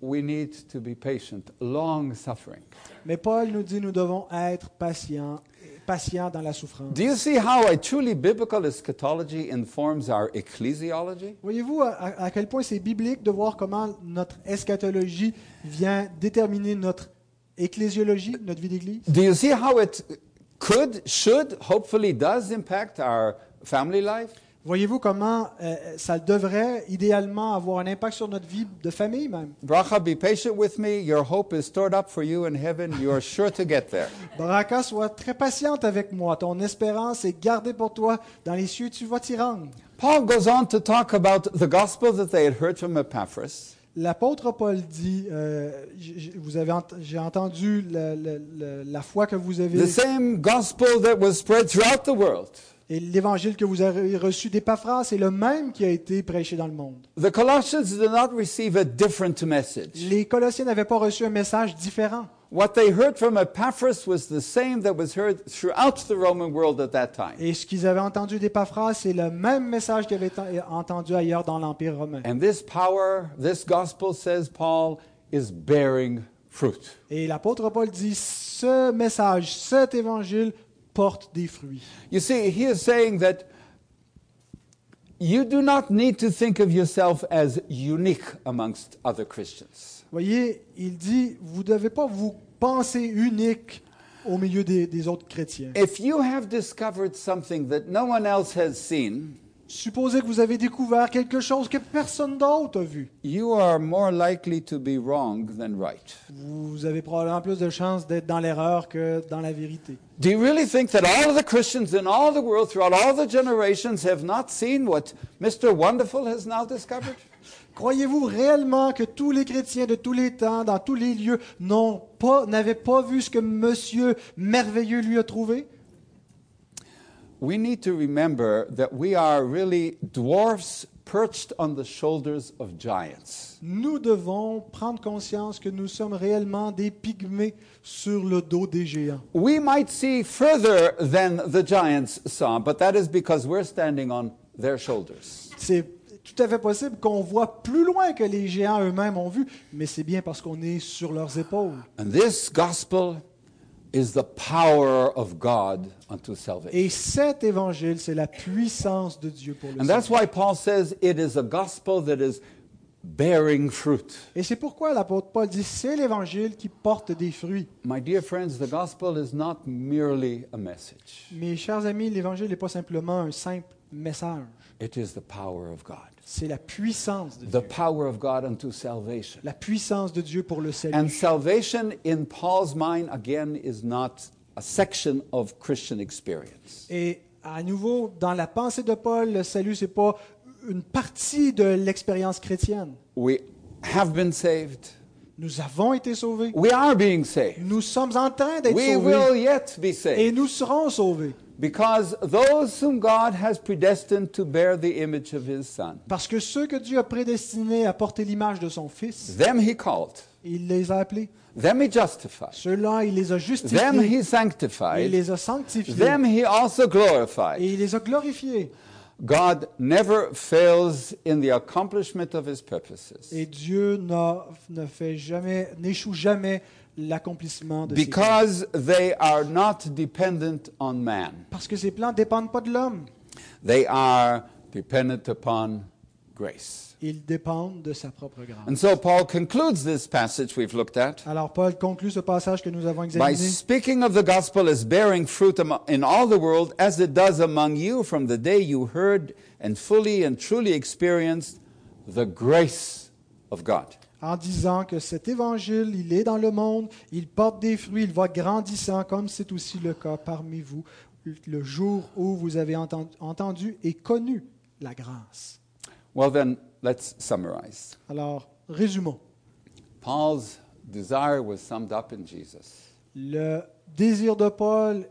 we need to be patient, long suffering. Mais Paul nous dit nous devons être patients, patients dans la souffrance. Do you see how a truly biblical eschatology informs our ecclesiology? Voyez-vous à, à quel point c'est biblique de voir comment notre eschatologie vient déterminer notre ecclésiologie, notre vie d'église? Do you see how it could, should, hopefully does impact our family life? Voyez-vous comment euh, ça devrait idéalement avoir un impact sur notre vie de famille même? Bracha, be patient with me. Your hope is stored up for you in heaven. You are sure to get there. Baraka, sois très patiente avec moi. Ton espérance est gardée pour toi. Dans les cieux, tu vas t'y rendre. Paul goes on to talk about the gospel that they had heard from Epaphras. L'apôtre Paul dit, euh, vous avez ent- j'ai entendu le- le- la foi que vous avez The same gospel that was spread throughout the world. Et l'évangile que vous avez reçu d'Épaphras est le même qui a été prêché dans le monde. The Colossians did not receive a different message. Les Colossiens n'avaient pas reçu un message différent. What they heard from Epaphras was the same that was heard throughout the Roman world at that time. Et ce qu'ils avaient entendu d'Épaphras, c'est le même message qu'ils avaient ent- entendu ailleurs dans l'Empire romain. And this power, this gospel, says Paul, is bearing fruit. Et l'apôtre Paul dit, ce message, cet évangile porte des fruits. You see, he is saying that you do not need to think of yourself as unique amongst other Christians. Voyez, il dit, vous ne devez pas vous penser unique au milieu des, des autres chrétiens. If you have discovered something that no one else has seen, Supposez que vous avez découvert quelque chose que personne d'autre a vu. you are more likely to be wrong than right. Vous avez probablement plus de chances d'être dans l'erreur que dans la vérité. Do you really think that all of the Christians in all the world throughout all the generations have not seen what Mr. Wonderful has now discovered? Croyez-vous réellement que tous les chrétiens de tous les temps, dans tous les lieux, n'ont pas, n'avaient pas vu ce que Monsieur merveilleux lui a trouvé? We need to remember that we are really dwarfs perched on the shoulders of giants. Nous devons prendre conscience que nous sommes réellement des pygmées sur le dos des géants. We might see further than the giants saw, but that is because we're standing on their shoulders. C'est tout à fait possible qu'on voit plus loin que les géants eux-mêmes ont vu, mais c'est bien parce qu'on est sur leurs épaules. And this gospel is the power of God unto salvation. Et cet évangile, c'est la puissance de Dieu pour le And that's why Paul says it is a gospel that is bearing fruit. Et c'est pourquoi l'apôtre Paul dit c'est l'évangile qui porte des fruits. My dear friends, the gospel is not merely a message, Mes chers amis, l'évangile n'est pas simplement un simple message. it is the power of God. C'est la puissance de The Dieu. power of God unto salvation. La puissance de Dieu pour le salut. And salvation, in Paul's mind, again, is not a section of Christian experience. Et à nouveau, dans la pensée de Paul, le salut, c'est pas une partie de l'expérience chrétienne. We have been saved, Nous avons été sauvés. we are being saved, Nous sommes en train d'être we sauvés. will yet be Et saved. nous serons sauvés. Because those whom God has predestined to bear the image of his Son, Parce que ceux que Dieu a prédestinés à porter l'image de son Fils, them he called, il les a appelés. them he justified, Ceux-là, il les a them justifiés. he Il sanctified, les a sanctifiés. them he also glorified. Et il les a glorifiés. God never fails in the accomplishment of his purposes. Et Dieu ne fait jamais, n'échoue jamais l'accomplissement de. Because they are not dependent on man. Parce que ces plans ne dépendent pas de l'homme. They are dependent upon grace. Ils dépendent de sa propre grâce. And so Paul concludes this passage we've looked at Alors Paul conclut ce passage que nous avons by speaking of the gospel as bearing fruit in all the world as it does among you from the day you heard and fully and truly experienced the grace of God. En disant que cet évangile, il est dans le monde, il porte des fruits, il va grandissant, comme c'est aussi le cas parmi vous, le jour où vous avez enten- entendu et connu la grâce. Well, then, let's summarize. Alors, résumons. Paul's desire was summed up in Jesus, Le désir de Paul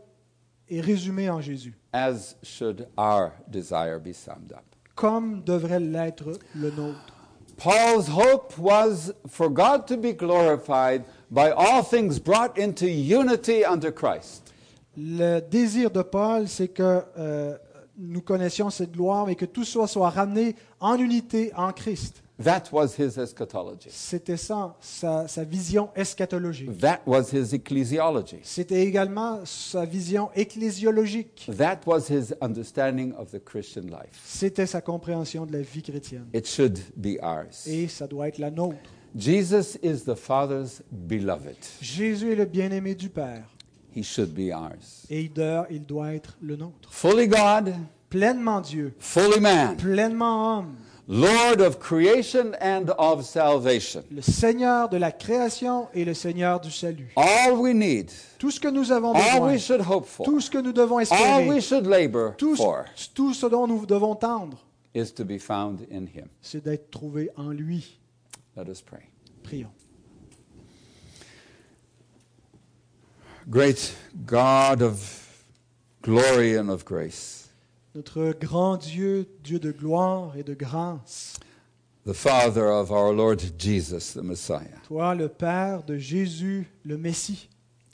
est résumé en Jésus, as should our desire be summed up. comme devrait l'être le nôtre. Paul's hope was for God to be glorified by all things brought into unity under Christ. Le désir de Paul, c'est que euh, nous connaissions cette gloire et que tout soit soit ramené en unité en Christ. That was his eschatology. C'était ça, sa, sa vision eschatologique. That was his ecclesiology. C'était également sa vision ecclésiologique. That was his understanding of the Christian life. C'était sa compréhension de la vie chrétienne. It should be ours. Et ça doit être la nôtre. Jesus is the Father's beloved. Jésus est le bien-aimé du Père. He should be ours. Et il doit, il doit être le nôtre. Fully God, Pleinement Dieu, fully man, pleinement homme, Lord of creation and of salvation. le Seigneur de la création et le Seigneur du salut. All we need, Tout ce que nous avons all besoin, we should hope for, tout ce que nous devons all espérer, we should labor tout, for tout ce dont nous devons tendre, is to be found in Him. c'est d'être trouvé en lui. Let us pray. Prions. Great God of glory and of grace, Notre grand Dieu, Dieu de gloire et de grâce, the Father of our Lord Jesus, the Messiah, toi le Père de Jésus, le Messie,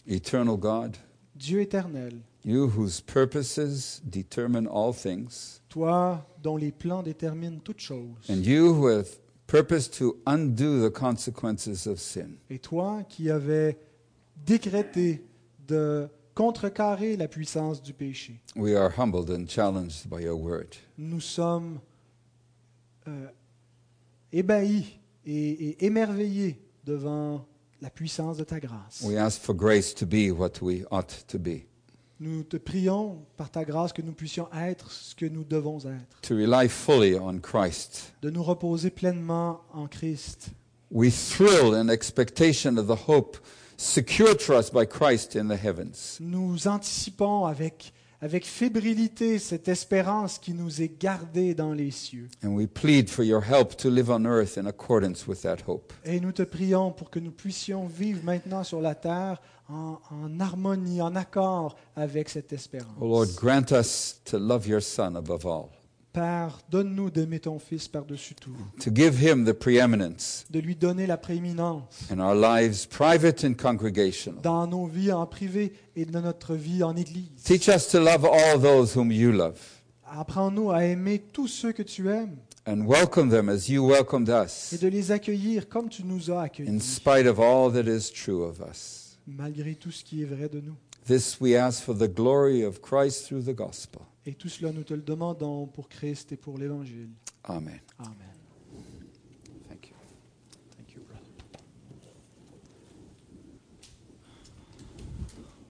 eternal God, Dieu éternel, you whose purposes determine all things, toi dont les plans déterminent toutes choses, and you who have purposed to undo the consequences of sin. et toi qui avais décrété de contrecarrer la puissance du péché. We are humbled and challenged by your word. Nous sommes euh, ébahis et, et émerveillés devant la puissance de ta grâce. We ask for grace to be what we ought to be, Nous te prions par ta grâce que nous puissions être ce que nous devons être, to rely fully on Christ. de nous reposer pleinement en Christ. We thrill in expectation of the hope secured to us by Christ in the heavens. Nous anticipons avec, avec fébrilité cette espérance qui nous est gardée dans les cieux. And we plead for your help to live on earth in accordance with that hope. Et nous te prions pour que nous puissions vivre maintenant sur la terre en, en harmonie, en accord avec cette espérance. O Lord, grant us to love your Son above all, Père, donne-nous d'aimer ton Fils par-dessus tout, to give him the preeminence de lui donner la prééminence in our lives, private and congregational. dans nos vies en privé et dans notre vie en Église. Teach us to love all those whom you love, Apprends-nous à aimer tous ceux que tu aimes and welcome them as you welcomed et us, de les accueillir comme tu nous as in accueillis, spite of all that is true of us. malgré tout ce qui est vrai de nous. This we ask for the glory of Christ through the gospel. Et tout cela, nous te le demandons pour Christ et pour l'Évangile. Amen. Amen.